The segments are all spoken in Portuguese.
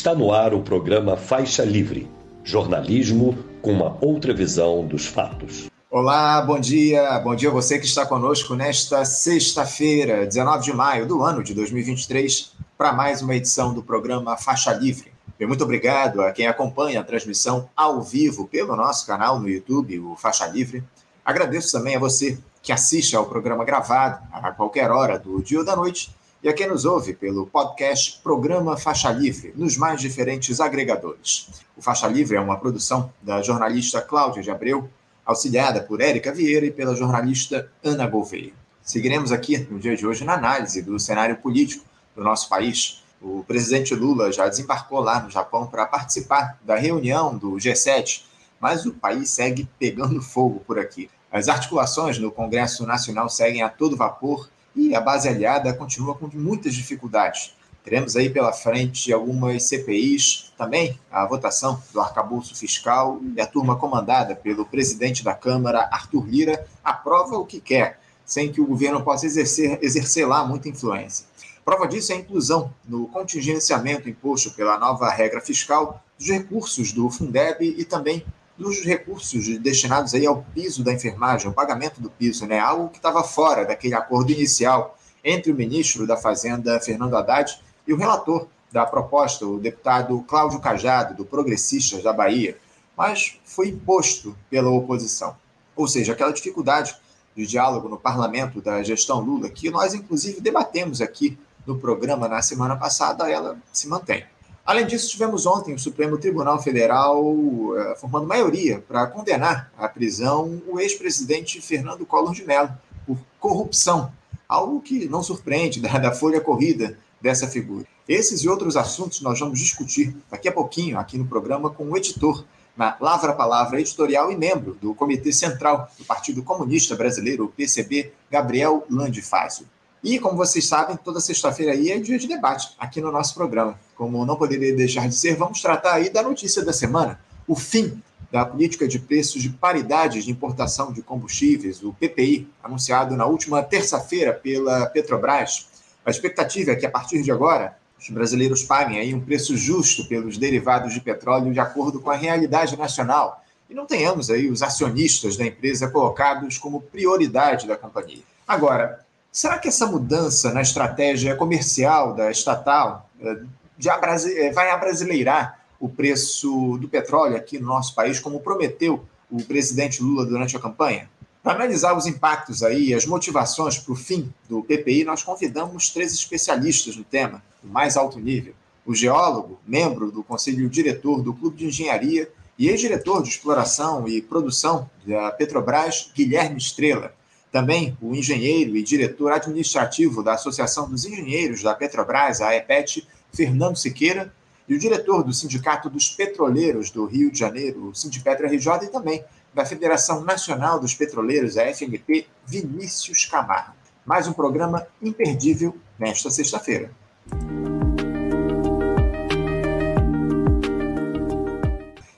Está no ar o programa Faixa Livre jornalismo com uma outra visão dos fatos. Olá, bom dia. Bom dia a você que está conosco nesta sexta-feira, 19 de maio do ano de 2023, para mais uma edição do programa Faixa Livre. E muito obrigado a quem acompanha a transmissão ao vivo pelo nosso canal no YouTube, o Faixa Livre. Agradeço também a você que assiste ao programa gravado a qualquer hora do dia ou da noite e a quem nos ouve pelo podcast Programa Faixa Livre, nos mais diferentes agregadores. O Faixa Livre é uma produção da jornalista Cláudia de Abreu, auxiliada por Érica Vieira e pela jornalista Ana Gouveia. Seguiremos aqui no dia de hoje na análise do cenário político do nosso país. O presidente Lula já desembarcou lá no Japão para participar da reunião do G7, mas o país segue pegando fogo por aqui. As articulações no Congresso Nacional seguem a todo vapor e a base aliada continua com muitas dificuldades. Teremos aí pela frente algumas CPIs, também a votação do arcabouço fiscal e a turma comandada pelo presidente da Câmara, Arthur Lira, aprova o que quer, sem que o governo possa exercer, exercer lá muita influência. Prova disso é a inclusão no contingenciamento imposto pela nova regra fiscal dos recursos do Fundeb e também dos recursos destinados aí ao piso da enfermagem, o pagamento do piso, né? Algo que estava fora daquele acordo inicial entre o ministro da Fazenda, Fernando Haddad, e o relator da proposta, o deputado Cláudio Cajado, do Progressistas da Bahia, mas foi imposto pela oposição. Ou seja, aquela dificuldade de diálogo no parlamento da gestão Lula, que nós inclusive debatemos aqui no programa na semana passada, ela se mantém. Além disso, tivemos ontem o Supremo Tribunal Federal uh, formando maioria para condenar à prisão o ex-presidente Fernando Collor de Mello por corrupção, algo que não surpreende da, da folha corrida dessa figura. Esses e outros assuntos nós vamos discutir daqui a pouquinho aqui no programa com o editor na Lavra Palavra editorial e membro do Comitê Central do Partido Comunista Brasileiro, o PCB, Gabriel Landifásio. E, como vocês sabem, toda sexta-feira aí é dia de debate aqui no nosso programa. Como não poderia deixar de ser, vamos tratar aí da notícia da semana, o fim da política de preços de paridade de importação de combustíveis, o PPI, anunciado na última terça-feira pela Petrobras. A expectativa é que, a partir de agora, os brasileiros paguem aí um preço justo pelos derivados de petróleo de acordo com a realidade nacional e não tenhamos aí os acionistas da empresa colocados como prioridade da companhia. Agora, Será que essa mudança na estratégia comercial da estatal eh, já eh, vai abrasileirar o preço do petróleo aqui no nosso país, como prometeu o presidente Lula durante a campanha? Para analisar os impactos aí, as motivações para o fim do PPI, nós convidamos três especialistas no tema, do mais alto nível. O geólogo, membro do conselho diretor do Clube de Engenharia e ex-diretor de exploração e produção da Petrobras, Guilherme Estrela também o engenheiro e diretor administrativo da Associação dos Engenheiros da Petrobras, a EPET, Fernando Siqueira, e o diretor do Sindicato dos Petroleiros do Rio de Janeiro, o Sindipetra RJ, e também da Federação Nacional dos Petroleiros, a FNP, Vinícius Camargo. Mais um programa imperdível nesta sexta-feira.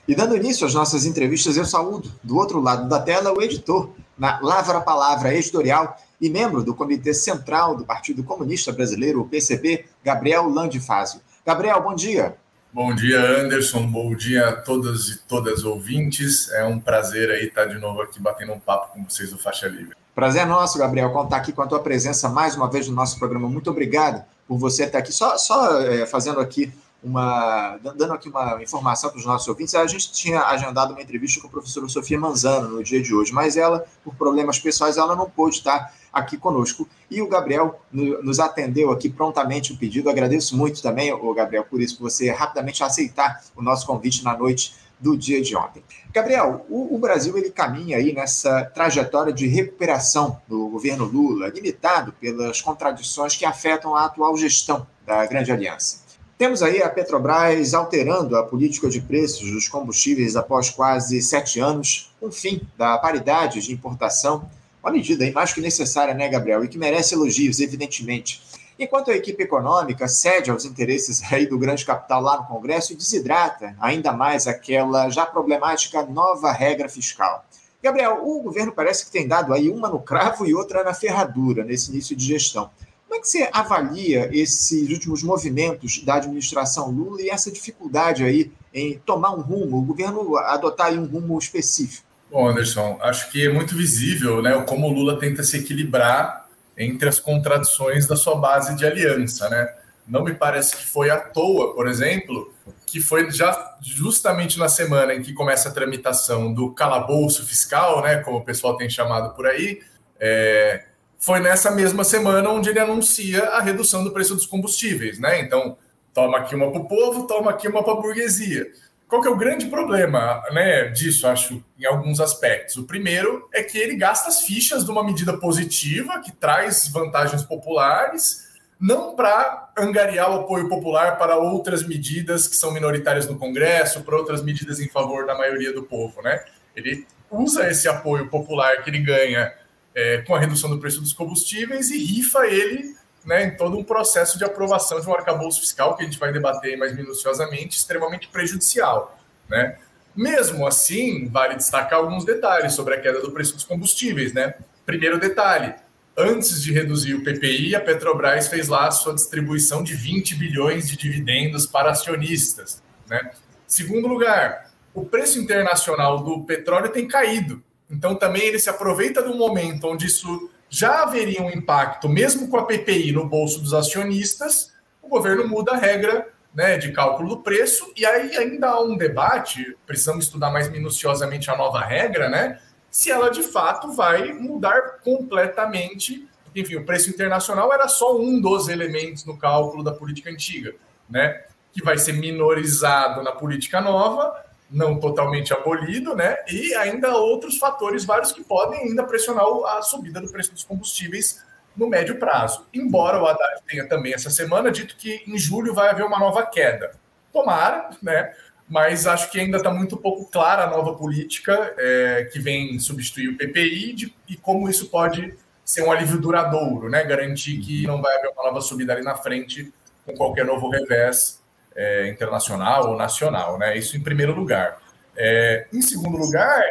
E dando início às nossas entrevistas, eu saúdo do outro lado da tela o editor na Lavra Palavra Editorial e membro do Comitê Central do Partido Comunista Brasileiro, o PCB, Gabriel Landifásio. Gabriel, bom dia. Bom dia, Anderson. Bom dia a todas e todas ouvintes. É um prazer aí estar de novo aqui batendo um papo com vocês do Faixa Livre. Prazer nosso, Gabriel, contar aqui com a tua presença mais uma vez no nosso programa. Muito obrigado por você estar aqui. Só, só é, fazendo aqui uma dando aqui uma informação para os nossos ouvintes, a gente tinha agendado uma entrevista com a professora Sofia Manzano no dia de hoje, mas ela, por problemas pessoais, ela não pôde estar aqui conosco. E o Gabriel nos atendeu aqui prontamente o pedido. Agradeço muito também, o Gabriel, por isso, por você rapidamente aceitar o nosso convite na noite do dia de ontem. Gabriel, o, o, Brasil ele caminha aí nessa trajetória de recuperação do governo Lula, limitado pelas contradições que afetam a atual gestão da Grande Aliança. Temos aí a Petrobras alterando a política de preços dos combustíveis após quase sete anos, com fim da paridade de importação, uma medida aí mais que necessária, né, Gabriel, e que merece elogios, evidentemente. Enquanto a equipe econômica cede aos interesses aí do grande capital lá no Congresso e desidrata ainda mais aquela já problemática nova regra fiscal. Gabriel, o governo parece que tem dado aí uma no cravo e outra na ferradura nesse início de gestão. Como é que você avalia esses últimos movimentos da administração Lula e essa dificuldade aí em tomar um rumo, o governo adotar um rumo específico? Bom, Anderson, acho que é muito visível né, como o Lula tenta se equilibrar entre as contradições da sua base de aliança. Né? Não me parece que foi à toa, por exemplo, que foi já justamente na semana em que começa a tramitação do calabouço fiscal, né, como o pessoal tem chamado por aí, é, foi nessa mesma semana onde ele anuncia a redução do preço dos combustíveis. Né? Então, toma aqui uma para o povo, toma aqui uma para a burguesia. Qual que é o grande problema né, disso, acho, em alguns aspectos? O primeiro é que ele gasta as fichas de uma medida positiva que traz vantagens populares, não para angariar o apoio popular para outras medidas que são minoritárias no Congresso, para outras medidas em favor da maioria do povo. Né? Ele usa esse apoio popular que ele ganha é, com a redução do preço dos combustíveis e rifa ele né, em todo um processo de aprovação de um arcabouço fiscal, que a gente vai debater mais minuciosamente, extremamente prejudicial. Né? Mesmo assim, vale destacar alguns detalhes sobre a queda do preço dos combustíveis. Né? Primeiro detalhe: antes de reduzir o PPI, a Petrobras fez lá a sua distribuição de 20 bilhões de dividendos para acionistas. Né? Segundo lugar, o preço internacional do petróleo tem caído. Então, também ele se aproveita do momento onde isso já haveria um impacto, mesmo com a PPI no bolso dos acionistas, o governo muda a regra né, de cálculo do preço, e aí ainda há um debate, precisamos estudar mais minuciosamente a nova regra, né? Se ela de fato vai mudar completamente. Enfim, o preço internacional era só um dos elementos no cálculo da política antiga, né? Que vai ser minorizado na política nova, não totalmente abolido, né? E ainda outros fatores, vários que podem ainda pressionar a subida do preço dos combustíveis no médio prazo. Embora o Haddad tenha também essa semana dito que em julho vai haver uma nova queda. Tomara, né? Mas acho que ainda está muito pouco clara a nova política é, que vem substituir o PPI de, e como isso pode ser um alívio duradouro, né? Garantir que não vai haver uma nova subida ali na frente com qualquer novo revés é, internacional ou nacional, né? Isso em primeiro lugar. É, em segundo lugar,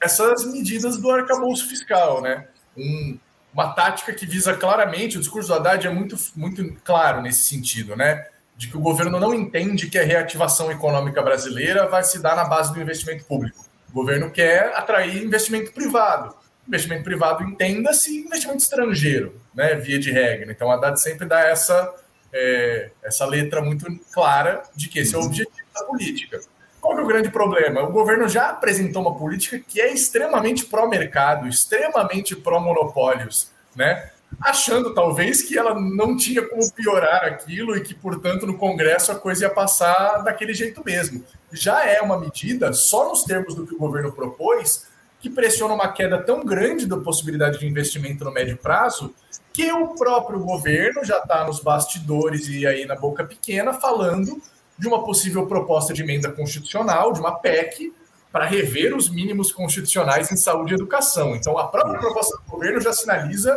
essas medidas do arcabouço fiscal, né? Um, uma tática que visa claramente, o discurso do Haddad é muito, muito claro nesse sentido, né? De que o governo não entende que a reativação econômica brasileira vai se dar na base do investimento público. O governo quer atrair investimento privado. Investimento privado, entenda-se investimento estrangeiro, né? Via de regra. Então, a Haddad sempre dá essa é, essa letra muito clara de que esse é o objetivo da política. Qual é o grande problema? O governo já apresentou uma política que é extremamente pró-mercado, extremamente pró-monopólios, né? achando talvez que ela não tinha como piorar aquilo e que, portanto, no Congresso a coisa ia passar daquele jeito mesmo. Já é uma medida, só nos termos do que o governo propôs, que pressiona uma queda tão grande da possibilidade de investimento no médio prazo que o próprio governo já está nos bastidores e aí na boca pequena falando de uma possível proposta de emenda constitucional, de uma PEC, para rever os mínimos constitucionais em saúde e educação. Então, a própria proposta do governo já sinaliza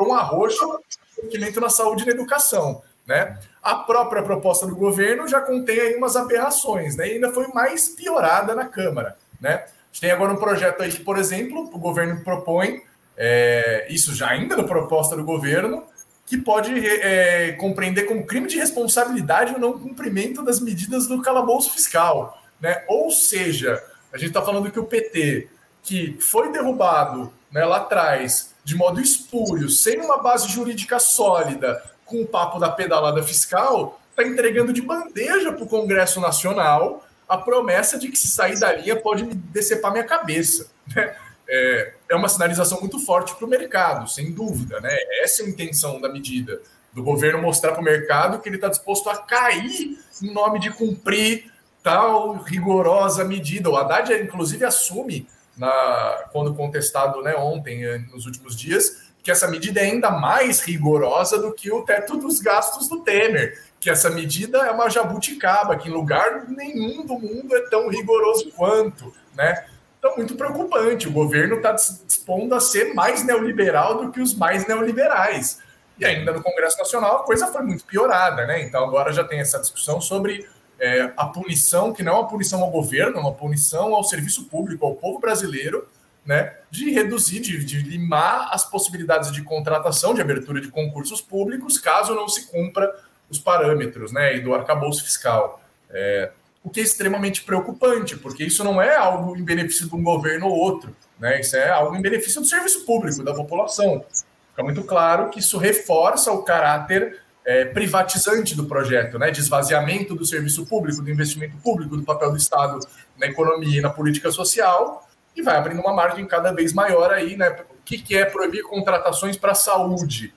um arroxo investimento na saúde e na educação. Né? A própria proposta do governo já contém aí umas aberrações, né? e ainda foi mais piorada na Câmara. Né? A gente tem agora um projeto aí que, por exemplo, o governo propõe é, isso já ainda na proposta do governo, que pode é, compreender como crime de responsabilidade o não cumprimento das medidas do calabouço fiscal. Né? Ou seja, a gente está falando que o PT, que foi derrubado né, lá atrás de modo espúrio, sem uma base jurídica sólida, com o papo da pedalada fiscal, está entregando de bandeja para o Congresso Nacional a promessa de que se sair da linha pode decepar minha cabeça. Né? É, é uma sinalização muito forte para o mercado, sem dúvida. Né? Essa é a intenção da medida, do governo mostrar para o mercado que ele está disposto a cair em nome de cumprir tal rigorosa medida. O Haddad, inclusive, assume, na, quando contestado né, ontem, eh, nos últimos dias, que essa medida é ainda mais rigorosa do que o teto dos gastos do Temer, que essa medida é uma jabuticaba, que em lugar nenhum do mundo é tão rigoroso quanto, né? Então, muito preocupante. O governo está dispondo a ser mais neoliberal do que os mais neoliberais. E ainda no Congresso Nacional a coisa foi muito piorada, né? Então agora já tem essa discussão sobre é, a punição, que não é uma punição ao governo, é uma punição ao serviço público, ao povo brasileiro, né, de reduzir, de, de, limar as possibilidades de contratação, de abertura de concursos públicos, caso não se cumpra os parâmetros né, e do arcabouço fiscal. É, o que é extremamente preocupante, porque isso não é algo em benefício de um governo ou outro, né? Isso é algo em benefício do serviço público, da população. Fica muito claro que isso reforça o caráter é, privatizante do projeto, né? De esvaziamento do serviço público, do investimento público, do papel do Estado na economia e na política social, e vai abrindo uma margem cada vez maior aí, né? O que, que é proibir contratações para a saúde?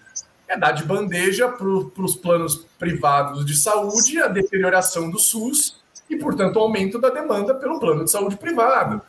É dar de bandeja para os planos privados de saúde a deterioração do SUS e, portanto, aumento da demanda pelo plano de saúde privado,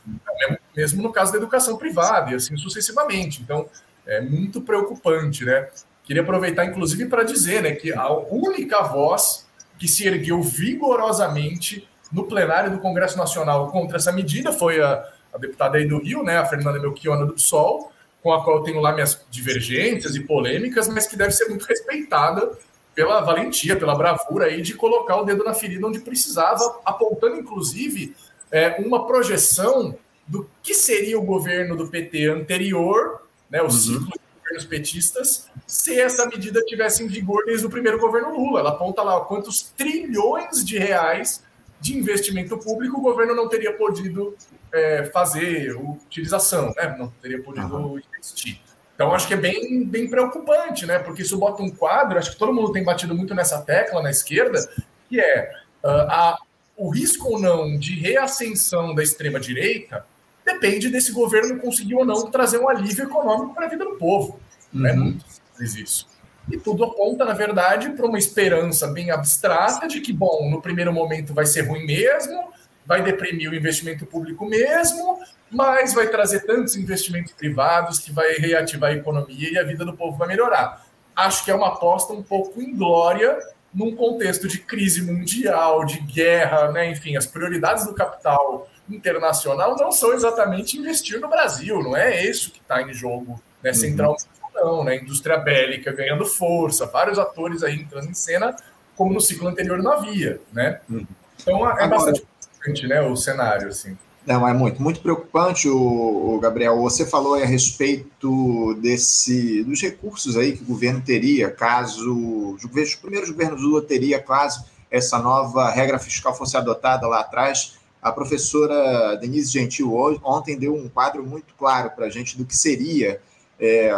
mesmo no caso da educação privada, e assim sucessivamente. Então, é muito preocupante, né? Queria aproveitar, inclusive, para dizer né, que a única voz que se ergueu vigorosamente no plenário do Congresso Nacional contra essa medida foi a, a deputada aí do Rio, né, a Fernanda Melchiona do PSOL, com a qual eu tenho lá minhas divergências e polêmicas, mas que deve ser muito respeitada pela valentia, pela bravura aí de colocar o dedo na ferida onde precisava, apontando inclusive é, uma projeção do que seria o governo do PT anterior, né, o uhum. ciclo de governos petistas, se essa medida tivesse em vigor desde o primeiro governo Lula. Ela aponta lá quantos trilhões de reais de investimento público o governo não teria podido é, fazer utilização, né? não teria podido uhum. investir. Então, acho que é bem, bem preocupante, né? Porque isso bota um quadro, acho que todo mundo tem batido muito nessa tecla na esquerda, que é uh, a, o risco ou não de reascensão da extrema-direita depende desse governo conseguir ou não trazer um alívio econômico para a vida do povo. Uhum. É muito simples isso. E tudo aponta, na verdade, para uma esperança bem abstrata de que, bom, no primeiro momento vai ser ruim mesmo, vai deprimir o investimento público mesmo, mas vai trazer tantos investimentos privados que vai reativar a economia e a vida do povo vai melhorar. Acho que é uma aposta um pouco inglória num contexto de crise mundial, de guerra, né? enfim, as prioridades do capital internacional não são exatamente investir no Brasil, não é isso que está em jogo, né? Uhum. Centralmente não, né? Indústria bélica ganhando força, vários atores aí entrando em cena, como no ciclo anterior não havia, né? Uhum. Então é Agora... bastante importante, né, o cenário, assim. Não, é muito, muito preocupante, o, o, Gabriel. Você falou a respeito desse, dos recursos aí que o governo teria, caso os primeiros governos Lula teria, caso essa nova regra fiscal fosse adotada lá atrás. A professora Denise Gentil ontem deu um quadro muito claro para a gente do que seria, é,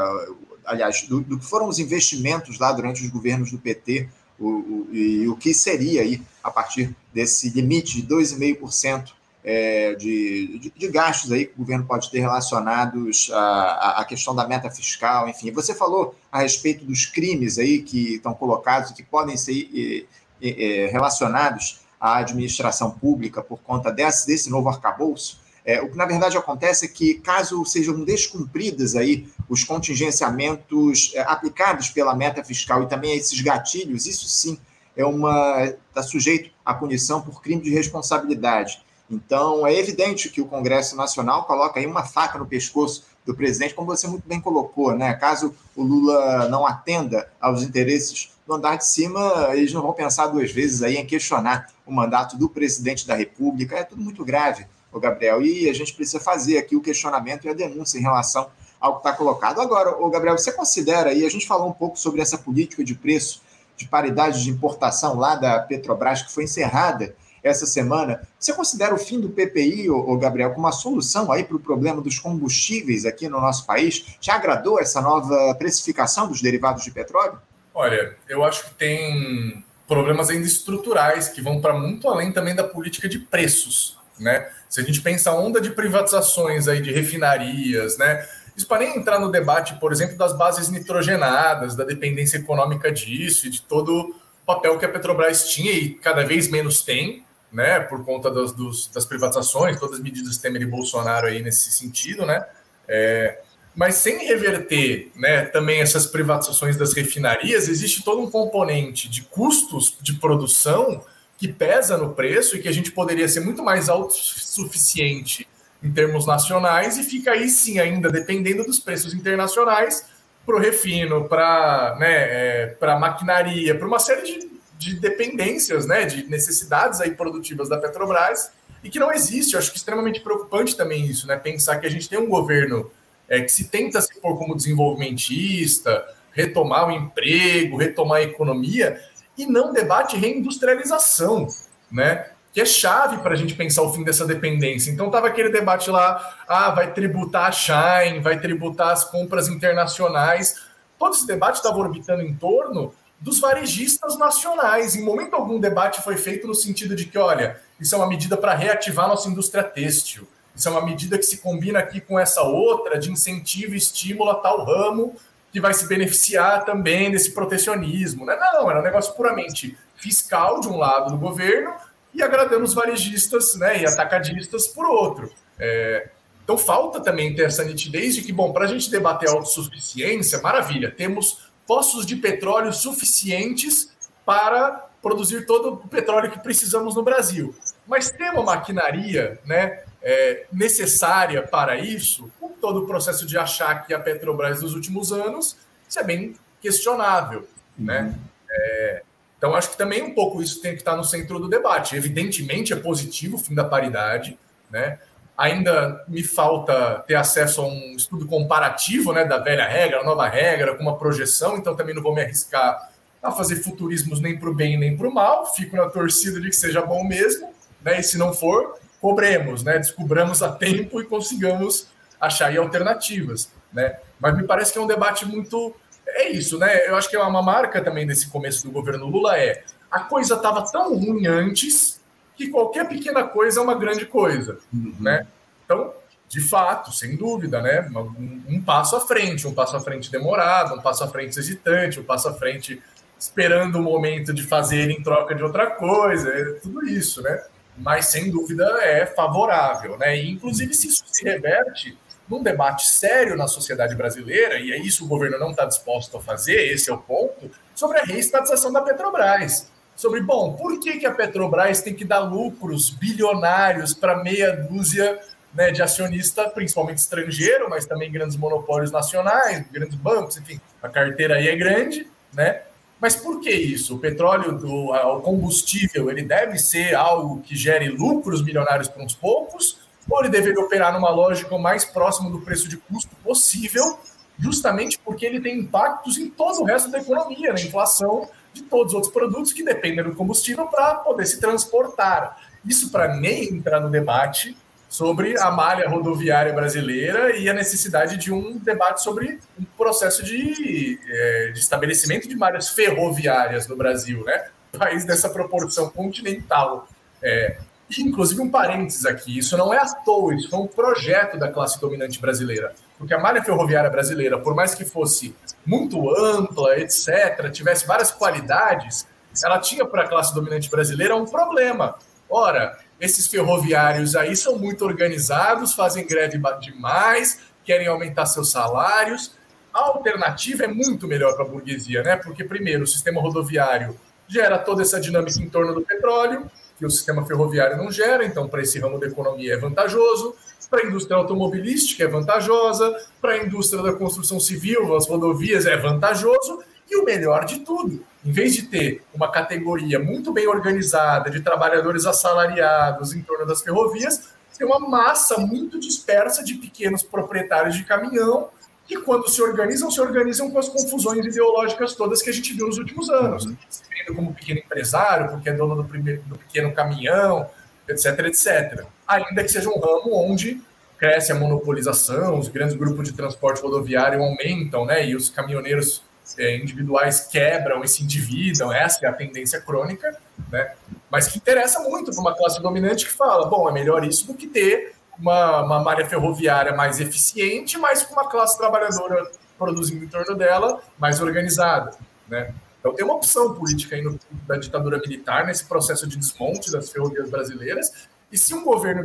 aliás, do, do, que foram os investimentos lá durante os governos do PT o, e o que seria aí a partir desse limite de 2,5% é, de, de, de, gastos aí que o governo pode ter relacionados à, à questão da meta fiscal, enfim. Você falou a respeito dos crimes aí que estão colocados e que podem ser é, relacionados à administração pública por conta desse, desse novo arcabouço. É, o que na verdade acontece é que, caso sejam descumpridas aí os contingenciamentos é, aplicados pela meta fiscal e também esses gatilhos, isso sim é uma está sujeito à punição por crime de responsabilidade. Então, é evidente que o Congresso Nacional coloca aí uma faca no pescoço do presidente, como você muito bem colocou, né? Caso o Lula não atenda aos interesses do andar de cima, eles não vão pensar duas vezes aí em questionar o mandato do presidente da República. É tudo muito grave, o Gabriel, e a gente precisa fazer aqui o questionamento e a denúncia em relação ao que está colocado. Agora, o Gabriel, você considera aí, a gente falou um pouco sobre essa política de preço de paridade de importação lá da Petrobras, que foi encerrada essa semana. Você considera o fim do PPI, ô, Gabriel, como uma solução aí para o problema dos combustíveis aqui no nosso país? Já agradou essa nova precificação dos derivados de petróleo? Olha, eu acho que tem problemas ainda estruturais que vão para muito além também da política de preços, né? Se a gente pensa a onda de privatizações aí de refinarias, né? Isso para nem entrar no debate, por exemplo, das bases nitrogenadas, da dependência econômica disso e de todo o papel que a Petrobras tinha e cada vez menos tem, né, por conta dos, dos, das privatizações, todas as medidas Temer e Bolsonaro aí nesse sentido, né, é, mas sem reverter né, também essas privatizações das refinarias, existe todo um componente de custos de produção que pesa no preço e que a gente poderia ser muito mais autossuficiente em termos nacionais e fica aí sim ainda dependendo dos preços internacionais para o refino, para né, é, para maquinaria, para uma série de de dependências, né, de necessidades aí produtivas da Petrobras, e que não existe. Eu acho que é extremamente preocupante também isso, né? Pensar que a gente tem um governo é, que se tenta se pôr como desenvolvimentista, retomar o emprego, retomar a economia, e não debate reindustrialização, né? Que é chave para a gente pensar o fim dessa dependência. Então estava aquele debate lá, ah, vai tributar a Shine, vai tributar as compras internacionais. Todo esse debate estava orbitando em torno dos varejistas nacionais. Em momento algum, debate foi feito no sentido de que, olha, isso é uma medida para reativar nossa indústria têxtil. Isso é uma medida que se combina aqui com essa outra de incentivo e estímulo a tal ramo que vai se beneficiar também desse protecionismo. Né? Não, era um negócio puramente fiscal de um lado do governo e agradando os varejistas né, e atacadistas por outro. É, então falta também ter essa nitidez de que, bom, para a gente debater a autossuficiência, maravilha, temos poços de petróleo suficientes para produzir todo o petróleo que precisamos no Brasil. Mas tem uma maquinaria né, é, necessária para isso, todo o processo de achar que a Petrobras dos últimos anos, isso é bem questionável. Né? Uhum. É, então, acho que também um pouco isso tem que estar no centro do debate. Evidentemente, é positivo o fim da paridade, né? Ainda me falta ter acesso a um estudo comparativo né, da velha regra, a nova regra, com uma projeção, então também não vou me arriscar a fazer futurismos nem para o bem nem para o mal. Fico na torcida de que seja bom mesmo, né? E se não for, cobremos, né? Descobramos a tempo e consigamos achar aí alternativas, né? Mas me parece que é um debate muito é isso, né? Eu acho que é uma marca também desse começo do governo Lula é a coisa estava tão ruim antes que qualquer pequena coisa é uma grande coisa, uhum. né? Então, de fato, sem dúvida, né? Um, um, passo à frente, um passo à frente demorado, um passo à frente hesitante, um passo à frente esperando o momento de fazer em troca de outra coisa, é tudo isso, né? Mas sem dúvida é favorável, né? E, inclusive, se isso se reverte num debate sério na sociedade brasileira, e é isso o governo não está disposto a fazer, esse é o ponto, sobre a reestatização da Petrobras sobre, bom, por que, que a Petrobras tem que dar lucros bilionários para meia dúzia né, de acionista, principalmente estrangeiro, mas também grandes monopólios nacionais, grandes bancos, enfim, a carteira aí é grande, né? Mas por que isso? O petróleo, o combustível, ele deve ser algo que gere lucros milionários para uns poucos, ou ele deveria operar numa lógica mais próximo do preço de custo possível, justamente porque ele tem impactos em todo o resto da economia, na inflação de todos os outros produtos que dependem do combustível para poder se transportar. Isso para nem entrar no debate sobre a malha rodoviária brasileira e a necessidade de um debate sobre um processo de, é, de estabelecimento de malhas ferroviárias no Brasil, né? País dessa proporção continental. É, inclusive um parênteses aqui, isso não é à toa, isso foi um projeto da classe dominante brasileira. Porque a malha ferroviária brasileira, por mais que fosse muito ampla, etc., tivesse várias qualidades, ela tinha para a classe dominante brasileira um problema. Ora, esses ferroviários aí são muito organizados, fazem greve demais, querem aumentar seus salários. A alternativa é muito melhor para a burguesia, né? Porque, primeiro, o sistema rodoviário gera toda essa dinâmica em torno do petróleo, que o sistema ferroviário não gera, então, para esse ramo da economia é vantajoso para a indústria automobilística é vantajosa, para a indústria da construção civil, as rodovias é vantajoso, e o melhor de tudo, em vez de ter uma categoria muito bem organizada de trabalhadores assalariados em torno das ferrovias, tem uma massa muito dispersa de pequenos proprietários de caminhão que, quando se organizam, se organizam com as confusões ideológicas todas que a gente viu nos últimos anos. Uhum. Se vendo como pequeno empresário, porque é dono do, primeiro, do pequeno caminhão, etc, etc ainda que seja um ramo onde cresce a monopolização, os grandes grupos de transporte rodoviário aumentam, né? E os caminhoneiros é, individuais quebram e se endividam, essa é a tendência crônica, né? Mas que interessa muito para uma classe dominante que fala, bom, é melhor isso do que ter uma, uma malha ferroviária mais eficiente, mas com uma classe trabalhadora produzindo em torno dela mais organizada, né? Então tem uma opção política aí no, da ditadura militar nesse processo de desmonte das ferrovias brasileiras e se um governo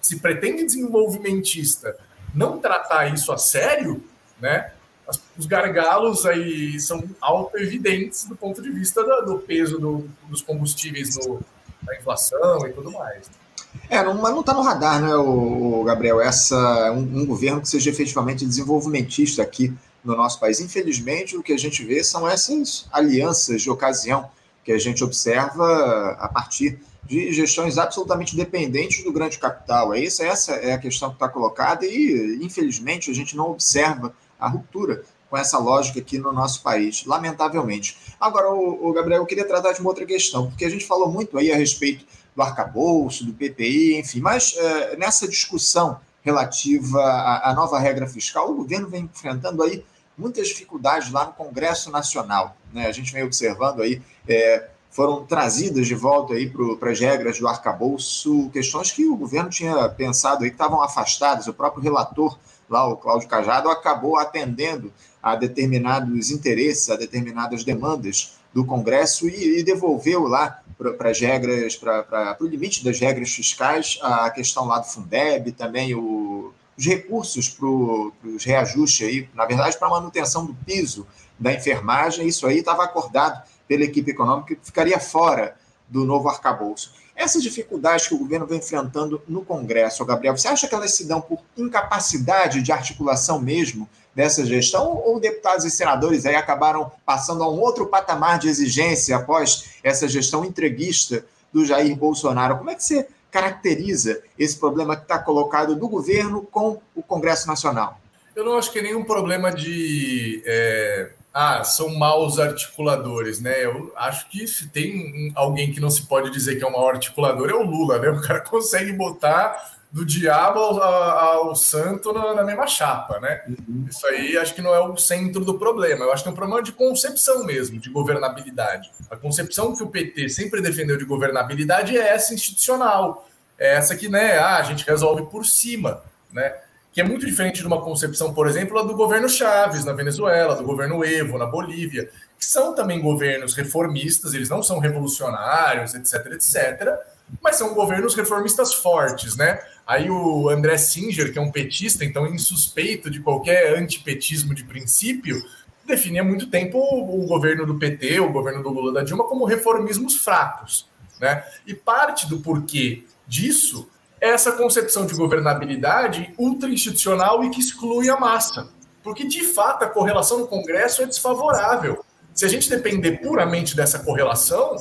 se pretende desenvolvimentista não tratar isso a sério, né, os gargalos aí são auto-evidentes do ponto de vista do, peso do, dos combustíveis no, na inflação e tudo mais. É, não, mas não está no radar, né, o, Gabriel? Essa um, um, governo que seja efetivamente desenvolvimentista aqui no nosso país. Infelizmente, o que a gente vê são essas alianças de ocasião que a gente observa a partir de gestões absolutamente dependentes do grande capital. É isso, essa é a questão que está colocada e, infelizmente, a gente não observa a ruptura com essa lógica aqui no nosso país, lamentavelmente. Agora, o, o Gabriel, eu queria tratar de uma outra questão, porque a gente falou muito aí a respeito do arcabouço, do PPI, enfim, mas é, nessa discussão relativa à, à nova regra fiscal, o governo vem enfrentando aí muitas dificuldades lá no Congresso Nacional. Né? A gente vem observando aí é, foram trazidas de volta aí para as regras do arcabouço questões que o governo tinha pensado aí que estavam afastadas. O próprio relator lá, o Cláudio Cajado, acabou atendendo a determinados interesses, a determinadas demandas do Congresso e, e devolveu lá para as regras, para o limite das regras fiscais, a questão lá do Fundeb, também o, os recursos para os reajustes aí, na verdade, para a manutenção do piso da enfermagem, isso aí estava acordado pela equipe econômica que ficaria fora do novo arcabouço. Essas dificuldades que o governo vem enfrentando no Congresso, Gabriel, você acha que elas se dão por incapacidade de articulação mesmo dessa gestão, ou deputados e senadores aí acabaram passando a um outro patamar de exigência após essa gestão entreguista do Jair Bolsonaro? Como é que você caracteriza esse problema que está colocado do governo com o Congresso Nacional? Eu não acho que é nenhum problema de é, ah, são maus articuladores, né? Eu acho que se tem alguém que não se pode dizer que é um mau articulador, é o Lula, né? O cara consegue botar do diabo ao, ao santo na, na, mesma chapa, né? Uhum. Isso aí acho que não é o centro do problema. Eu acho que é um problema de concepção mesmo, de governabilidade. A concepção que o PT sempre defendeu de governabilidade é essa institucional. É essa que, né, ah, a gente resolve por cima, né? que é muito diferente de uma concepção, por exemplo, do governo Chaves na Venezuela, do governo Evo na Bolívia, que são também governos reformistas, eles não são revolucionários, etc, etc, mas são governos reformistas fortes, né? Aí o André Singer, que é um petista, então insuspeito de qualquer antipetismo de princípio, definia há muito tempo o governo do PT, o governo do Lula da Dilma, como reformismos fracos, né? E parte do porquê disso essa concepção de governabilidade ultra-institucional e que exclui a massa. Porque, de fato, a correlação no Congresso é desfavorável. Se a gente depender puramente dessa correlação,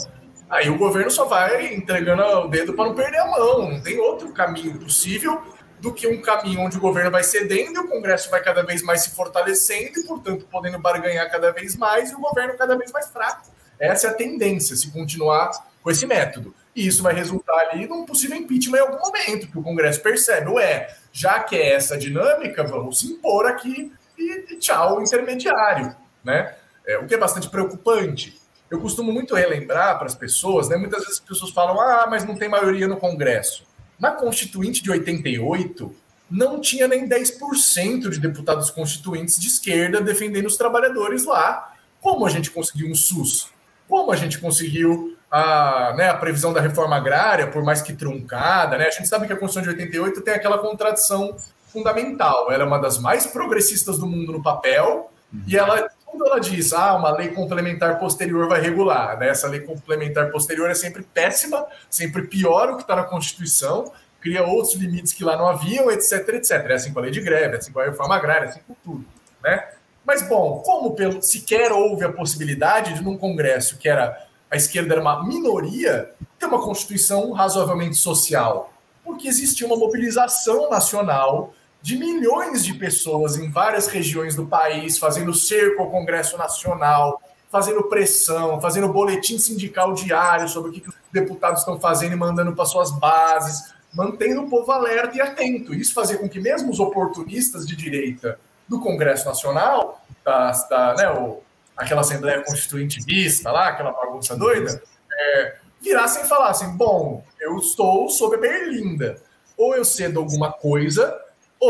aí o governo só vai entregando o dedo para não perder a mão. Não tem outro caminho possível do que um caminho onde o governo vai cedendo e o Congresso vai cada vez mais se fortalecendo e, portanto, podendo barganhar cada vez mais e o governo cada vez mais fraco. Essa é a tendência, se continuar com esse método. E isso vai resultar ali num possível impeachment em algum momento, que o Congresso percebe, ué, já que é essa dinâmica, vamos se impor aqui e, e tchau, intermediário, né? É, o que é bastante preocupante. Eu costumo muito relembrar para as pessoas, né? Muitas vezes as pessoas falam, ah, mas não tem maioria no Congresso. Na Constituinte de 88, não tinha nem 10% de deputados constituintes de esquerda defendendo os trabalhadores lá. Como a gente conseguiu um SUS? Como a gente conseguiu a, né, a previsão da reforma agrária, por mais que truncada, né? A gente sabe que a Constituição de 88 tem aquela contradição fundamental. Ela é uma das mais progressistas do mundo no papel, e ela, quando ela diz, ah, uma lei complementar posterior vai regular, né? Essa lei complementar posterior é sempre péssima, sempre pior o que está na Constituição, cria outros limites que lá não haviam, etc, etc. É assim com a lei de greve, é assim com a reforma agrária, é assim com tudo, né? Mas, bom, como pelo, sequer houve a possibilidade de, num Congresso que era a esquerda era uma minoria, ter uma Constituição razoavelmente social. Porque existia uma mobilização nacional de milhões de pessoas em várias regiões do país, fazendo cerco ao Congresso Nacional, fazendo pressão, fazendo boletim sindical diário sobre o que os deputados estão fazendo e mandando para suas bases, mantendo o povo alerta e atento. Isso fazia com que mesmo os oportunistas de direita do Congresso Nacional, da, da né, o, aquela Assembleia Constituinte vista lá, aquela bagunça doida, é, virassem e falassem: bom, eu estou sob a berlinda. Ou eu cedo alguma coisa,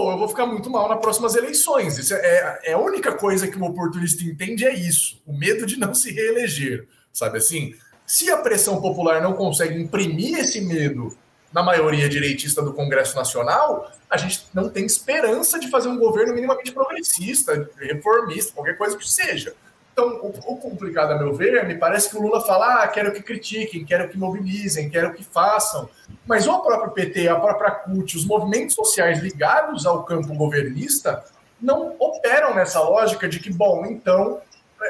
ou eu vou ficar muito mal nas próximas eleições. Isso é, é a única coisa que o oportunista entende é isso: o medo de não se reeleger. Sabe assim? Se a pressão popular não consegue imprimir esse medo na maioria direitista do Congresso Nacional, a gente não tem esperança de fazer um governo minimamente progressista, reformista, qualquer coisa que seja. Então, o, o, complicado, a meu ver, me parece que o Lula fala: ah, quero que critiquem, quero que mobilizem, quero que façam. Mas o próprio PT, a própria CUT, os movimentos sociais ligados ao campo governista não operam nessa lógica de que, bom, então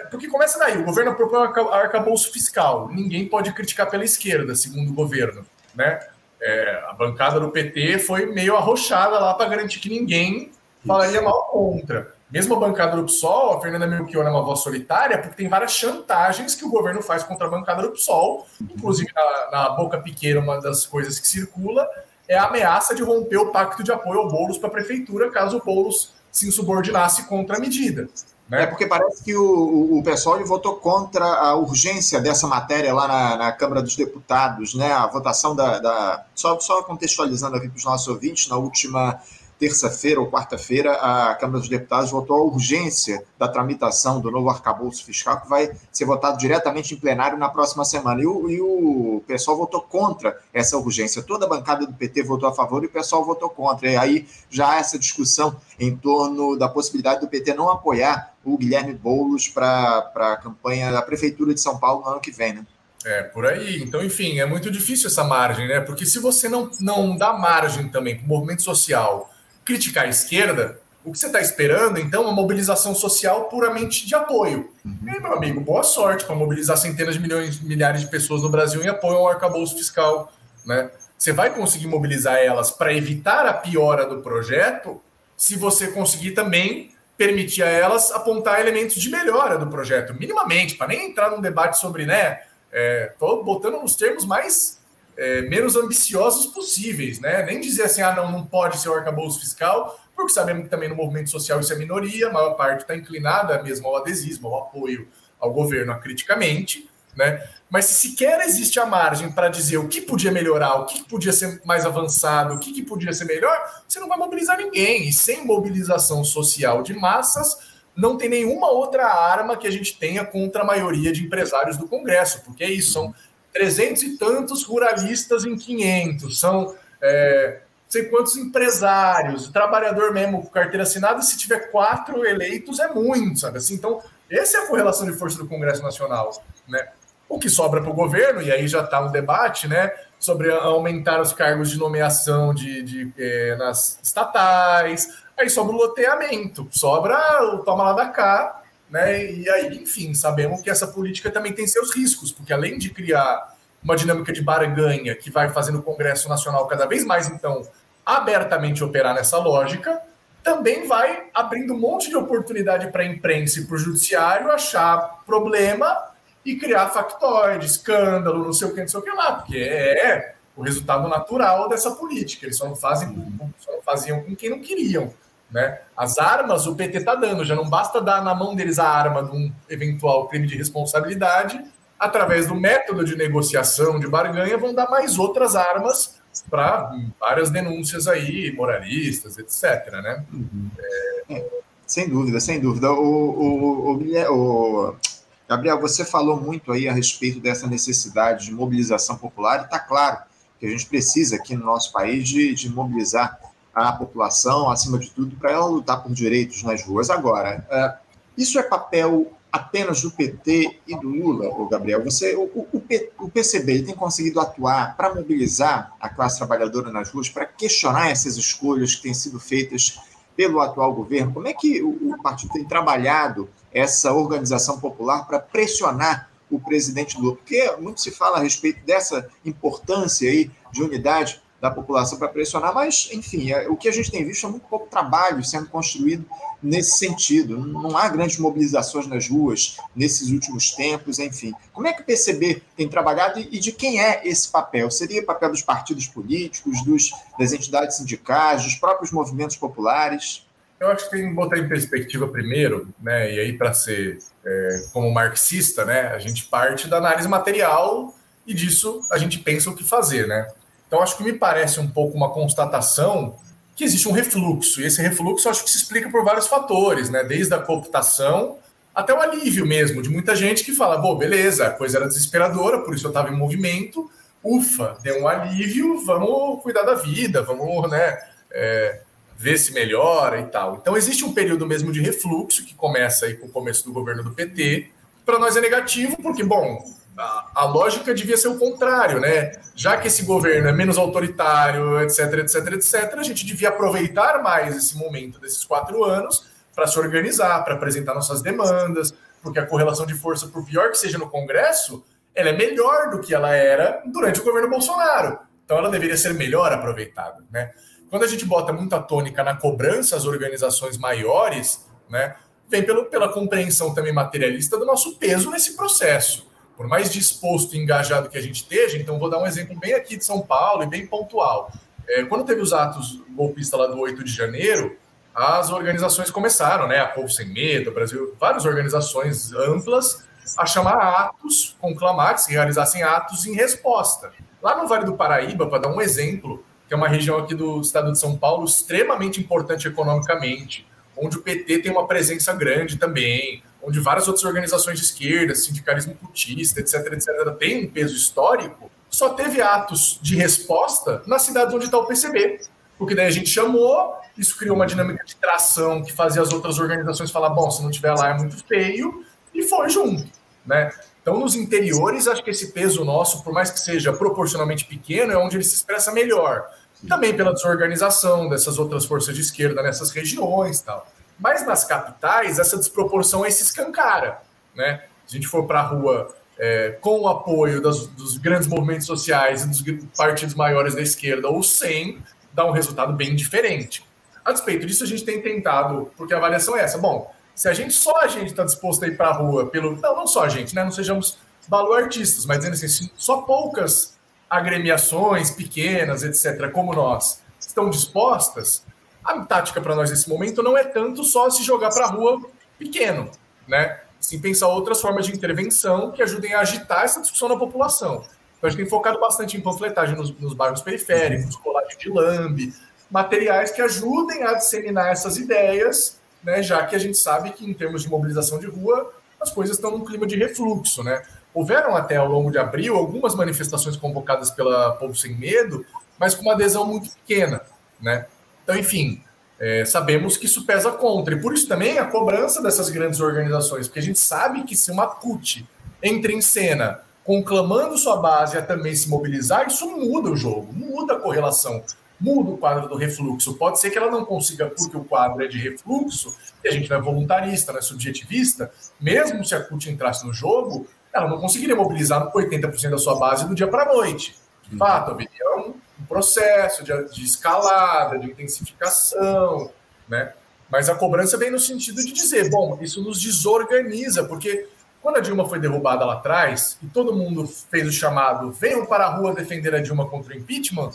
porque começa daí, o governo propõe arcabouço fiscal. Ninguém pode criticar pela esquerda, segundo o governo. Né? É, a bancada do PT foi meio arrochada lá para garantir que ninguém falaria mal contra. Mesmo a bancada do PSOL, a Fernanda Melchior é uma voz solitária, porque tem várias chantagens que o governo faz contra a bancada do PSOL, inclusive na, na boca pequena, uma das coisas que circula é a ameaça de romper o pacto de apoio ao Boulos para a prefeitura, caso o Boulos se insubordinasse contra a medida. Né? É porque parece que o, o pessoal votou contra a urgência dessa matéria lá na, na Câmara dos Deputados, né? A votação da. da... Só, só contextualizando aqui para os nossos ouvintes, na última terça-feira ou quarta-feira, a Câmara dos Deputados votou a urgência da tramitação do novo arcabouço fiscal, que vai ser votado diretamente em plenário na próxima semana. E o, e o pessoal votou contra essa urgência. Toda a bancada do PT votou a favor e o pessoal votou contra. E aí já há essa discussão em torno da possibilidade do PT não apoiar o Guilherme Boulos para a campanha da Prefeitura de São Paulo no ano que vem, né? É, por aí. Então, enfim, é muito difícil essa margem, né? Porque se você não, não dá margem também para o movimento social criticar a esquerda, o que você está esperando, então, é uma mobilização social puramente de apoio. Uhum. E, meu amigo, boa sorte para mobilizar centenas de milhões, milhares de pessoas no Brasil em apoio ao arcabouço fiscal. Né? Você vai conseguir mobilizar elas para evitar a piora do projeto se você conseguir também permitir a elas apontar elementos de melhora do projeto, minimamente, para nem entrar num debate sobre, né? Estou é, botando nos termos mais é, menos ambiciosos possíveis, né? Nem dizer assim, ah, não, não pode ser o arcabouço fiscal, porque sabemos que também no movimento social isso é minoria, a maior parte está inclinada mesmo ao adesismo, ao apoio ao governo acriticamente, né? Mas se sequer existe a margem para dizer o que podia melhorar, o que podia ser mais avançado, o que podia ser melhor, você não vai mobilizar ninguém. E sem mobilização social de massas, não tem nenhuma outra arma que a gente tenha contra a maioria de empresários do Congresso, porque é isso, são trezentos e tantos ruralistas em 500, são é, sei quantos empresários, trabalhador mesmo com carteira assinada, se tiver quatro eleitos é muito, sabe assim? Então, essa é a correlação de força do Congresso Nacional, né? O que sobra para o governo, e aí já está um debate, né, sobre aumentar os cargos de nomeação de, de é, nas estatais, aí sobra o loteamento, sobra o toma lá da cá, né? E aí, enfim, sabemos que essa política também tem seus riscos, porque além de criar uma dinâmica de barganha que vai fazendo o Congresso Nacional cada vez mais, então, abertamente operar nessa lógica, também vai abrindo um monte de oportunidade para a imprensa e para o judiciário achar problema e criar factóide, escândalo, não sei o que, não sei o que lá, porque é o resultado natural dessa política. Eles só não, fazem, só não faziam com quem não queriam. Né? As armas o PT está dando, já não basta dar na mão deles a arma de um eventual crime de responsabilidade, através do método de negociação, de barganha, vão dar mais outras armas para várias denúncias aí, moralistas, etc. Né? Uhum. É... Sem dúvida, sem dúvida. O, o, o, o, Gabriel, você falou muito aí a respeito dessa necessidade de mobilização popular, e está claro que a gente precisa aqui no nosso país de, de mobilizar a população, acima de tudo, para ela lutar por direitos nas ruas. Agora, é, isso é papel apenas do PT e do Lula, Gabriel? Você, o, o, o PCB tem conseguido atuar para mobilizar a classe trabalhadora nas ruas, para questionar essas escolhas que têm sido feitas pelo atual governo? Como é que o partido tem trabalhado essa organização popular para pressionar o presidente Lula? Porque muito se fala a respeito dessa importância aí de unidade da população para pressionar, mas, enfim, é, o que a gente tem visto é muito pouco trabalho sendo construído nesse sentido. Não há grandes mobilizações nas ruas nesses últimos tempos, enfim. Como é que o PCB tem trabalhado e de quem é esse papel? Seria papel dos partidos políticos, dos, das entidades sindicais, dos próprios movimentos populares? Eu acho que tem que botar em perspectiva primeiro, né? E aí, para ser é, como marxista, né? A gente parte da análise material e disso a gente pensa o que fazer, né? Então, acho que me parece um pouco uma constatação que existe um refluxo, e esse refluxo acho que se explica por vários fatores, né? Desde a cooptação até o alívio mesmo, de muita gente que fala: bom, beleza, a coisa era desesperadora, por isso eu estava em movimento, ufa, deu um alívio, vamos cuidar da vida, vamos, né? É, ver se melhora e tal. Então, existe um período mesmo de refluxo que começa aí com o começo do governo do PT. Para nós é negativo, porque, bom, a, a, lógica devia ser o contrário, né? Já que esse governo é menos autoritário, etc, etc, etc, a gente devia aproveitar mais esse momento desses quatro anos para se organizar, para apresentar nossas demandas, porque a correlação de força, por pior que seja no Congresso, ela é melhor do que ela era durante o governo Bolsonaro. Então ela deveria ser melhor aproveitada, né? Quando a gente bota muita tônica na cobrança às organizações maiores, né, vem pelo, pela compreensão também materialista do nosso peso nesse processo. Por mais disposto e engajado que a gente esteja, então vou dar um exemplo bem aqui de São Paulo e bem pontual. É, quando teve os atos golpistas lá do 8 de janeiro, as organizações começaram, né? A Povo Sem Medo, Brasil, várias organizações amplas, a chamar atos, conclamar que se realizassem atos em resposta. Lá no Vale do Paraíba, para dar um exemplo, que é uma região aqui do estado de São Paulo extremamente importante economicamente, onde o PT tem uma presença grande também, onde várias outras organizações de esquerda, sindicalismo putista, etc, etc, tem um peso histórico, só teve atos de resposta nas cidades onde está o PCB. Porque daí a gente chamou, isso criou uma dinâmica de tração que fazia as outras organizações falar, bom, se não tiver lá é muito feio, e foi junto, né? Então, nos interiores, acho que esse peso nosso, por mais que seja proporcionalmente pequeno, é onde ele se expressa melhor. Também pela desorganização dessas outras forças de esquerda nessas regiões tal. Mas nas capitais, essa desproporção aí se escancara. Né? Se a gente for para a rua é, com o apoio das, dos grandes movimentos sociais e dos partidos maiores da esquerda ou sem, dá um resultado bem diferente. A despeito disso, a gente tem tentado, porque a avaliação é essa. Bom, se a gente, só a gente está disposto a ir para a rua pelo. Não, não só a gente, né? Não sejamos baluartistas, mas dizendo assim, só poucas agremiações pequenas, etc., como nós, estão dispostas, a tática para nós nesse momento não é tanto só se jogar para a rua pequeno, né? Sim, pensar outras formas de intervenção que ajudem a agitar essa discussão na população. Então, a gente tem focado bastante em panfletagem nos, nos bairros periféricos, colagem de lambe, materiais que ajudem a disseminar essas ideias né, já que a gente sabe que, em termos de mobilização de rua, as coisas estão num clima de refluxo. Né? Houveram até ao longo de abril algumas manifestações convocadas pela Povo Sem Medo, mas com uma adesão muito pequena. Né? Então, enfim, é, sabemos que isso pesa contra. E por isso também a cobrança dessas grandes organizações, porque a gente sabe que se uma CUT entra em cena conclamando sua base a também se mobilizar, isso muda o jogo, muda a correlação muda o quadro do refluxo. Pode ser que ela não consiga, porque o quadro é de refluxo, e a gente não é voluntarista, não é subjetivista, mesmo se a CUT entrasse no jogo, ela não conseguiria mobilizar 80% da sua base do dia para a noite. De uhum. fato, haveria um, um processo de, de, escalada, de intensificação, né? Mas a cobrança vem no sentido de dizer, bom, isso nos desorganiza, porque quando a Dilma foi derrubada lá atrás e todo mundo fez o chamado venham para a rua defender a Dilma contra o impeachment,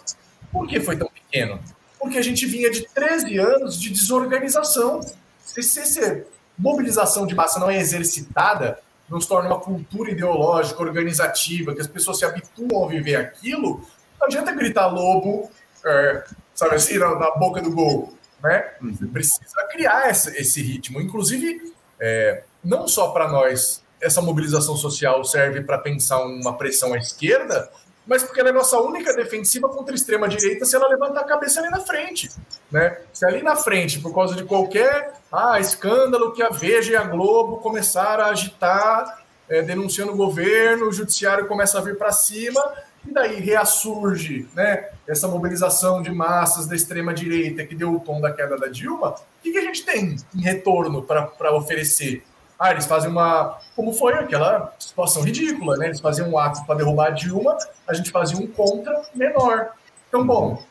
por que foi tão pequeno? Porque a gente vinha de 13 anos de desorganização. Se, se, se mobilização de massa não é exercitada, não se torna uma cultura ideológica, organizativa, que as pessoas se habituam a viver aquilo, não adianta gritar lobo, é, sabe assim, na, na, boca do gol. Né? Você precisa criar esse, esse ritmo. Inclusive, é, não só para nós, essa mobilização social serve para pensar uma pressão à esquerda, mas porque ela é nossa única defensiva contra a extrema-direita se ela levantar a cabeça ali na frente. Né? Se ali na frente, por causa de qualquer ah, escândalo que a Veja e a Globo começaram a agitar, é, denunciando o governo, o judiciário começa a vir para cima, e daí reassurge né, essa mobilização de massas da extrema-direita que deu o tom da queda da Dilma, o que, que a gente tem em retorno para oferecer? Ah, eles fazem uma. Como foi aquela situação ridícula, né? Eles faziam um ato para derrubar a Dilma, a gente fazia um contra menor. Então, bom,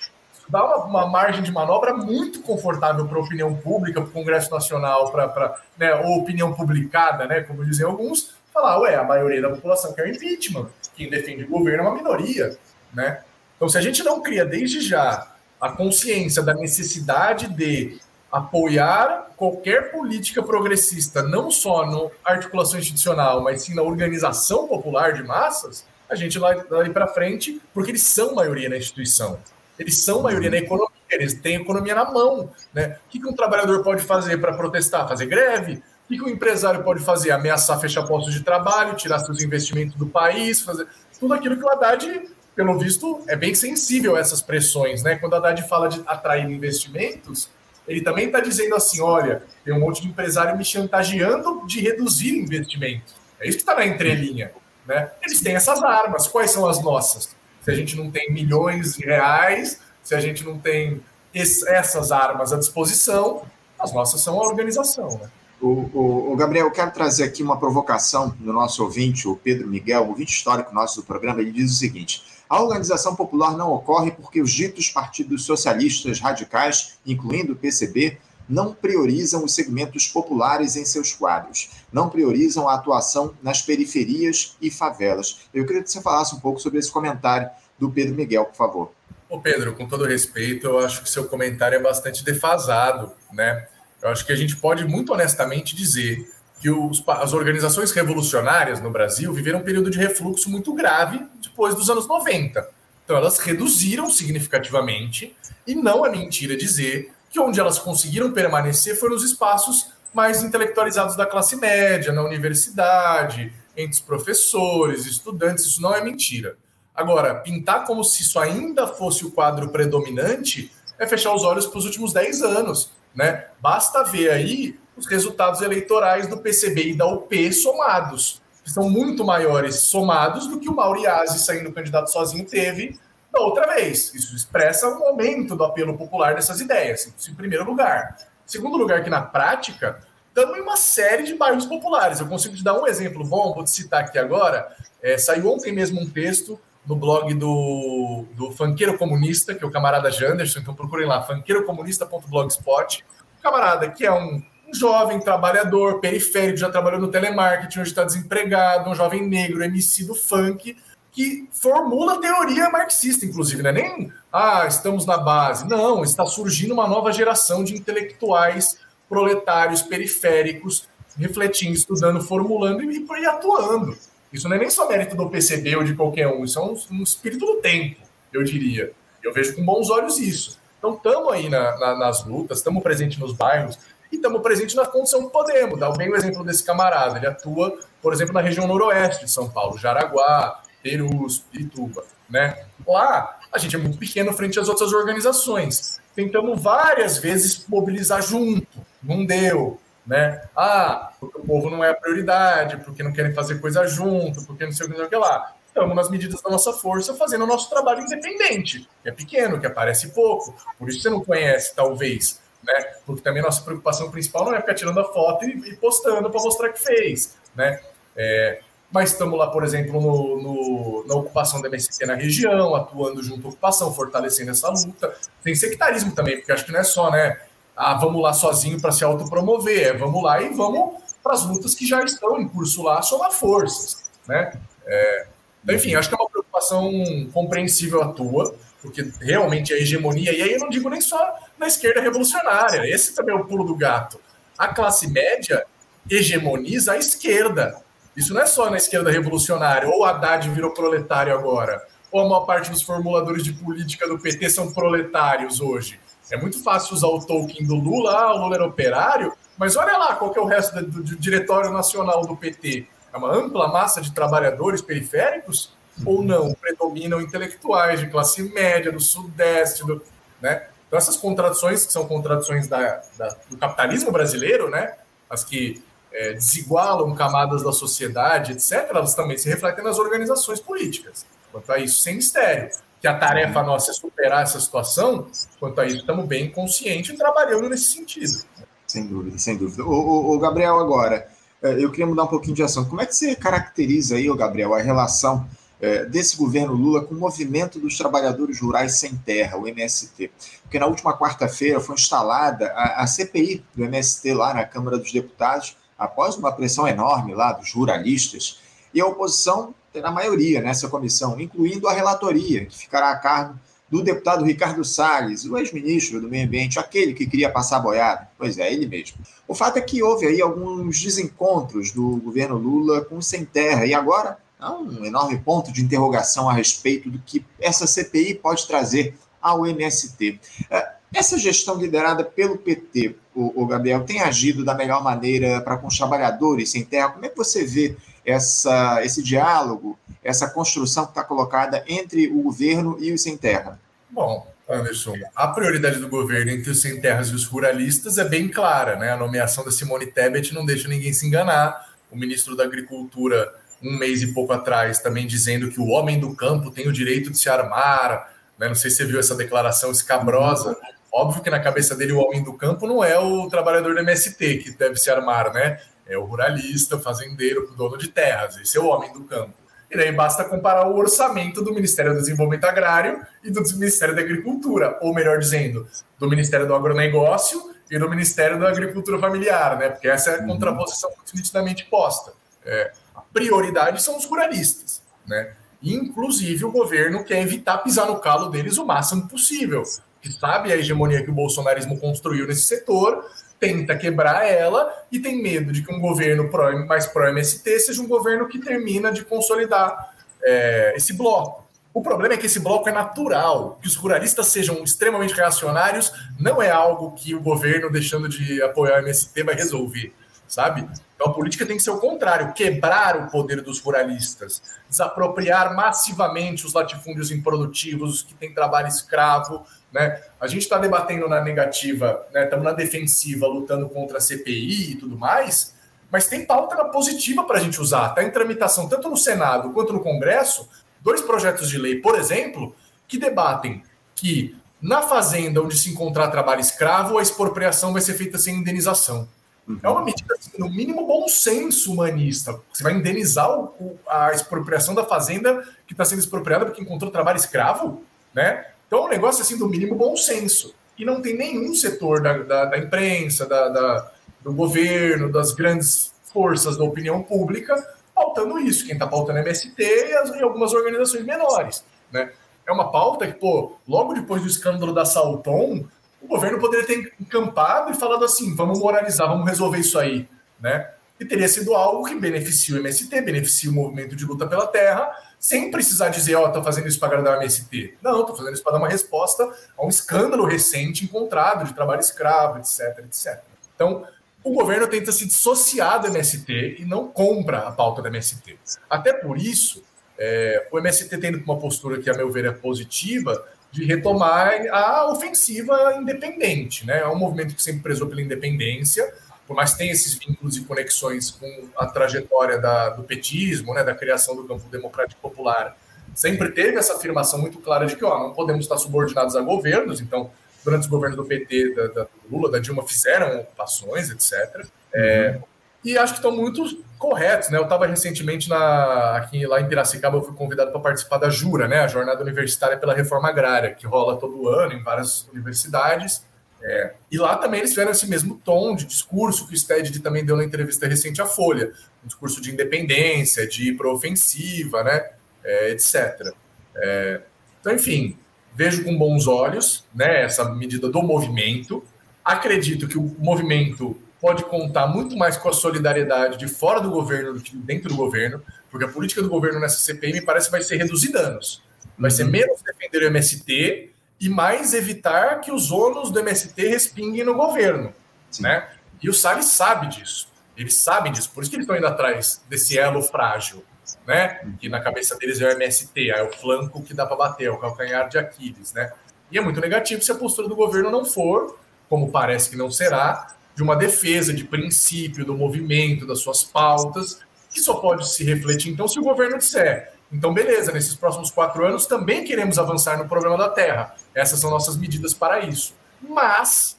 dá uma, uma margem de manobra muito confortável para a opinião pública, para o Congresso Nacional, para né, ou opinião publicada, né? Como dizem alguns, falar, ué, a maioria da população quer o impeachment. Quem defende o governo é uma minoria, né? Então, se a gente não cria desde já a consciência da necessidade de apoiar qualquer política progressista, não só na articulação institucional, mas sim na organização popular de massas, a gente vai daí para frente, porque eles são maioria na instituição. Eles são maioria na economia, eles têm economia na mão. Né? O que, um trabalhador pode fazer para protestar? Fazer greve? O que, um empresário pode fazer? Ameaçar fechar postos de trabalho, tirar seus investimentos do país, fazer tudo aquilo que o Haddad, pelo visto, é bem sensível a essas pressões. Né? Quando o Haddad fala de atrair investimentos, ele também está dizendo assim: olha, tem um monte de empresário me chantageando de reduzir investimento. É isso que está na entrelinha. Né? Eles têm essas armas. Quais são as nossas? Se a gente não tem milhões de reais, se a gente não tem essas armas à disposição, as nossas são a organização. Né? O, o, o, Gabriel, eu quero trazer aqui uma provocação do nosso ouvinte, o Pedro Miguel, ouvinte histórico nosso do programa. Ele diz o seguinte: a organização popular não ocorre porque os ditos partidos socialistas radicais, incluindo o PCB, não priorizam os segmentos populares em seus quadros, não priorizam a atuação nas periferias e favelas. Eu queria que você falasse um pouco sobre esse comentário do Pedro Miguel, por favor. Ô Pedro, com todo respeito, eu acho que seu comentário é bastante defasado, né? Eu acho que a gente pode muito honestamente dizer que os, as organizações revolucionárias no Brasil viveram um período de refluxo muito grave depois dos anos 90. Então elas reduziram significativamente, e não é mentira dizer que onde elas conseguiram permanecer foi nos espaços mais intelectualizados da classe média, na universidade, entre os professores, estudantes, isso não é mentira. Agora, pintar como se isso ainda fosse o quadro predominante é fechar os olhos para os últimos 10 anos. Né? Basta ver aí os resultados eleitorais do PCB e da UP somados, que são muito maiores somados do que o Mauriase saindo candidato sozinho teve da outra vez. Isso expressa um aumento do apelo popular dessas ideias, isso em primeiro lugar. Segundo lugar, que na prática, estamos em uma série de bairros populares. Eu consigo te dar um exemplo bom, vou te citar aqui agora. É, saiu ontem mesmo um texto no blog do, do Comunista, que é o camarada Janderson, então procurem lá, fanqueirocomunista.blogspot. Camarada que é um, um jovem trabalhador, periférico, já trabalhou no telemarketing, hoje está desempregado, um jovem negro, MC do funk, que formula teoria marxista, inclusive, não é nem, ah, estamos na base. Não, está surgindo uma nova geração de intelectuais proletários periféricos, refletindo, estudando, formulando e, e atuando. Isso não é nem só mérito do PCB ou de qualquer um, isso é um, um espírito do tempo, eu diria. Eu vejo com bons olhos isso. Então, estamos aí na, na, nas lutas, estamos presentes nos bairros e estamos presentes na condição que podemos. Dá bem o exemplo desse camarada. Ele atua, por exemplo, na região noroeste de São Paulo, Jaraguá, Perus, Pirituba. Né? Lá, a gente é muito pequeno frente às outras organizações. Tentamos várias vezes mobilizar junto, não deu né? Ah, porque o povo não é a prioridade, porque não querem fazer coisa junto, porque não sei o que, não sei o que lá. Estamos nas medidas da nossa força fazendo o nosso trabalho independente, que é pequeno, que aparece pouco, por isso você não conhece, talvez, né? Porque também nossa preocupação principal não é ficar tirando a foto e, e postando para mostrar que fez, né? É, mas estamos lá, por exemplo, no, no, na ocupação da MST na região, atuando junto à ocupação, fortalecendo essa luta. Tem sectarismo também, porque acho que não é só, né? Ah, vamos lá sozinho para se autopromover, é, vamos lá e vamos para as lutas que já estão em curso lá, somar forças, né? É, enfim, acho que é uma preocupação compreensível a tua, porque realmente a hegemonia, e aí eu não digo nem só na esquerda revolucionária, esse também é o pulo do gato. A classe média hegemoniza a esquerda. Isso não é só na esquerda revolucionária, ou Haddad virou proletário agora, ou a maior parte dos formuladores de política do PT são proletários hoje. É muito fácil usar o token do Lula, ah, o Lula era operário, mas olha lá qual que é o resto do, do Diretório Nacional do PT. É uma ampla massa de trabalhadores periféricos ou não? Predominam intelectuais de classe média, do Sudeste, do, né? Então, essas contradições, que são contradições da, da, do capitalismo brasileiro, né? as que é, desigualam camadas da sociedade, etc., elas também se refletem nas organizações políticas. Quanto a isso, sem mistério que a tarefa nossa é superar essa situação, quanto a isso, estamos bem conscientes e trabalhando nesse sentido. Sem dúvida, sem dúvida. O, o, Gabriel, agora, é, eu queria mudar um pouquinho de ação. Como é que você caracteriza aí, o Gabriel, a relação é, desse governo Lula com o movimento dos trabalhadores rurais sem terra, o MST? Porque na última quarta-feira foi instalada a, a CPI do MST lá na Câmara dos Deputados, após uma pressão enorme lá dos ruralistas, e a oposição terá maioria nessa comissão, incluindo a relatoria, que ficará a cargo do deputado Ricardo Salles, o ex-ministro do Meio Ambiente, aquele que queria passar boiada. Pois é, ele mesmo. O fato é que houve aí alguns desencontros do governo Lula com o Sem Terra, e agora há um enorme ponto de interrogação a respeito do que essa CPI pode trazer ao MST. É, essa gestão liderada pelo PT, o, Gabriel, tem agido da melhor maneira para com os trabalhadores sem terra? Como é que você vê essa, esse diálogo, essa construção que está colocada entre o governo e os sem terra? Bom, Anderson, a prioridade do governo entre os sem terras e os ruralistas é bem clara, né? A nomeação da Simone Tebet não deixa ninguém se enganar. O ministro da Agricultura, um mês e pouco atrás, também dizendo que o homem do campo tem o direito de se armar. Né? Não sei se você viu essa declaração escabrosa Óbvio que na cabeça dele o homem do campo não é o trabalhador do MST que deve se armar, né? É o ruralista, fazendeiro, dono de terras. Esse é o homem do campo. E daí basta comparar o orçamento do Ministério do Desenvolvimento Agrário e do Ministério da Agricultura, ou melhor dizendo, do Ministério do Agronegócio e do Ministério da Agricultura Familiar, né? Porque essa é a uhum. contraposição muito nitidamente posta. É, a prioridade são os ruralistas, né? Inclusive, o governo quer evitar pisar no calo deles o máximo possível. Que sabe a hegemonia que o bolsonarismo construiu nesse setor, tenta quebrar ela e tem medo de que um governo pró, mais pró-MST seja um governo que termina de consolidar é, esse bloco. O problema é que esse bloco é natural, que os ruralistas sejam extremamente reacionários não é algo que o governo, deixando de apoiar o MST, vai resolver, sabe? Então a política tem que ser o contrário, quebrar o poder dos ruralistas, desapropriar massivamente os latifúndios improdutivos, os que têm trabalho escravo, né? A gente está debatendo na negativa, estamos né? na defensiva, lutando contra a CPI e tudo mais, mas tem pauta na positiva para a gente usar. Está em tramitação tanto no Senado quanto no Congresso dois projetos de lei, por exemplo, que debatem que na fazenda onde se encontrar trabalho escravo, a expropriação vai ser feita sem indenização. Uhum. É uma medida, assim, no mínimo, bom senso humanista. Você vai indenizar o, a expropriação da fazenda que está sendo expropriada porque encontrou trabalho escravo, né? Então, é um negócio assim do mínimo bom senso. E não tem nenhum setor da, da, da imprensa, da, da, do governo, das grandes forças da opinião pública pautando isso. Quem está pautando é MST e, as, e, algumas organizações menores. Né? É uma pauta que, pô, logo depois do escândalo da Salton, o governo poderia ter encampado e falado assim: vamos moralizar, vamos resolver isso aí. Né? E teria sido algo que beneficia o MST, beneficia o movimento de luta pela terra, sem precisar dizer, ó, oh, tô fazendo isso para agradar o MST. Não, tô fazendo isso para dar uma resposta a um escândalo recente encontrado de trabalho escravo, etc, etc. Então, o governo tenta se dissociar do MST e não compra a pauta do MST. Até por isso, é, o MST tendo uma postura que, a meu ver, é positiva, de retomar a ofensiva independente. Né? É um movimento que sempre prezou pela independência, por mais que tenha esses vínculos e conexões com a trajetória da, do petismo, né, da criação do campo democrático popular, sempre teve essa afirmação muito clara de que ó, não podemos estar subordinados a governos, então, durante os governos do PT, da, da Lula, da Dilma, fizeram ocupações, etc. É. E acho que estão muito corretos, né? Eu estava recentemente na, aqui lá em Piracicaba, eu fui convidado para participar da Jura, né? A Jornada Universitária pela Reforma Agrária, que rola todo ano em várias universidades. É, e lá também eles tiveram esse mesmo tom de discurso que o Sted também deu na entrevista recente à Folha, um discurso de independência, de ir para ofensiva, né, é, etc. É, então, enfim, vejo com bons olhos né, essa medida do movimento. Acredito que o movimento pode contar muito mais com a solidariedade de fora do governo do que dentro do governo, porque a política do governo nessa CPI me parece que vai ser reduzir danos. Vai ser uhum. menos defender o MST e mais evitar que os ônus do MST respinguem no governo. Né? E o Salles sabe disso. Eles sabem disso, por isso que eles estão indo atrás desse elo frágil, né? Que na cabeça deles é o MST, é o flanco que dá para bater, é o calcanhar de Aquiles, né? E é muito negativo se a postura do governo não for, como parece que não será, de uma defesa de princípio, do movimento, das suas pautas, que só pode se refletir então se o governo disser então, beleza, nesses próximos quatro anos também queremos avançar no problema da terra. Essas são nossas medidas para isso. Mas,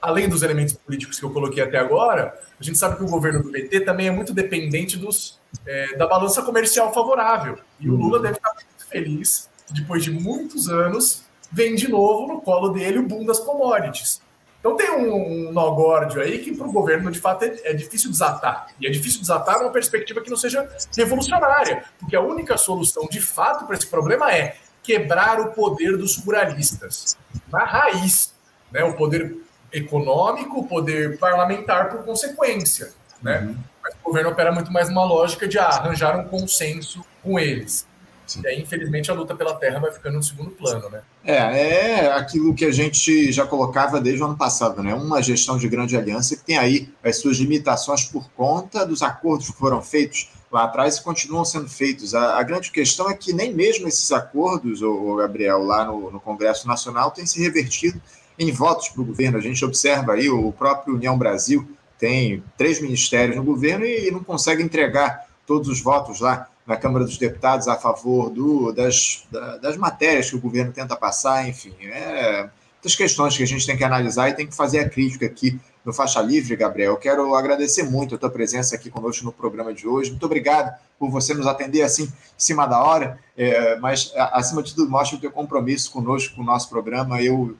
além dos elementos políticos que eu coloquei até agora, a gente sabe que o governo do PT também é muito dependente dos, é, da balança comercial favorável. E o Lula deve estar muito feliz, depois de muitos anos, vem de novo no colo dele o boom das commodities. Então tem um, um nó górdio aí que para o governo, de fato, é, é, difícil desatar. E é difícil desatar numa perspectiva que não seja revolucionária, porque a única solução, de fato, para esse problema é quebrar o poder dos ruralistas, na raiz. Né? O poder econômico, o poder parlamentar, por consequência. Né? Uhum. Mas o governo opera muito mais numa lógica de ah, arranjar um consenso com eles. Sim. E aí, infelizmente, a luta pela terra vai ficando no segundo plano, né? É, é aquilo que a gente já colocava desde o ano passado, né? Uma gestão de grande aliança que tem aí as suas limitações por conta dos acordos que foram feitos lá atrás e continuam sendo feitos. A, a grande questão é que nem mesmo esses acordos, o, Gabriel, lá no, no Congresso Nacional, têm se revertido em votos para o governo. A gente observa aí o próprio União Brasil tem três ministérios no governo e não consegue entregar todos os votos lá na Câmara dos Deputados a favor do, das, das matérias que o governo tenta passar, enfim. É, muitas questões que a gente tem que analisar e tem que fazer a crítica aqui no Faixa Livre, Gabriel. Eu quero agradecer muito a tua presença aqui conosco no programa de hoje. Muito obrigado por você nos atender assim em cima da hora, é, mas acima de tudo mostra o teu compromisso conosco, com o nosso programa. Eu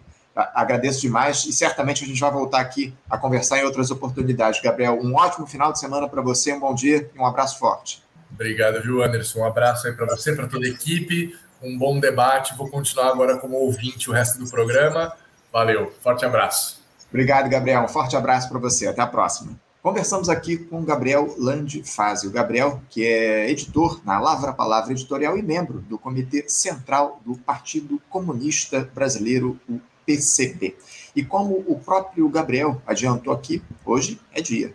agradeço demais e certamente a gente vai voltar aqui a conversar em outras oportunidades. Gabriel, um ótimo final de semana para você, um bom dia e um abraço forte. Obrigado, viu, Anderson? Um abraço aí para você, para toda a equipe. Um bom debate. Vou continuar agora como ouvinte o resto do programa. Valeu, forte abraço. Obrigado, Gabriel. Um forte abraço para você. Até a próxima. Conversamos aqui com Gabriel Landfase. O Gabriel, que é editor na Lavra Palavra Editorial e membro do Comitê Central do Partido Comunista Brasileiro, o PCB. E como o próprio Gabriel adiantou aqui, hoje é dia.